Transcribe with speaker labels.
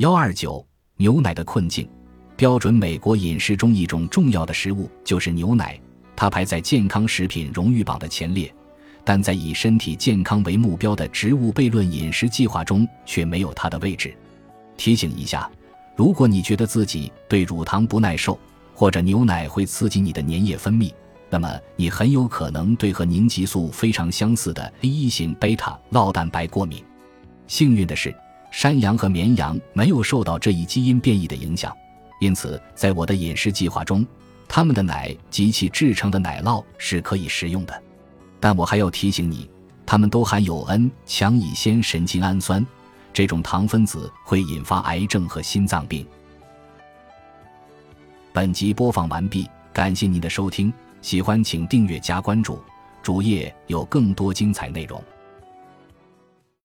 Speaker 1: 幺二九牛奶的困境，标准美国饮食中一种重要的食物就是牛奶，它排在健康食品荣誉榜的前列，但在以身体健康为目标的植物悖论饮食计划中却没有它的位置。提醒一下，如果你觉得自己对乳糖不耐受，或者牛奶会刺激你的粘液分泌，那么你很有可能对和凝集素非常相似的 A 型贝塔酪蛋白过敏。幸运的是。山羊和绵羊没有受到这一基因变异的影响，因此在我的饮食计划中，它们的奶及其制成的奶酪是可以食用的。但我还要提醒你，它们都含有 N 强乙酰神经氨酸，这种糖分子会引发癌症和心脏病。本集播放完毕，感谢您的收听，喜欢请订阅加关注，主页有更多精彩内容。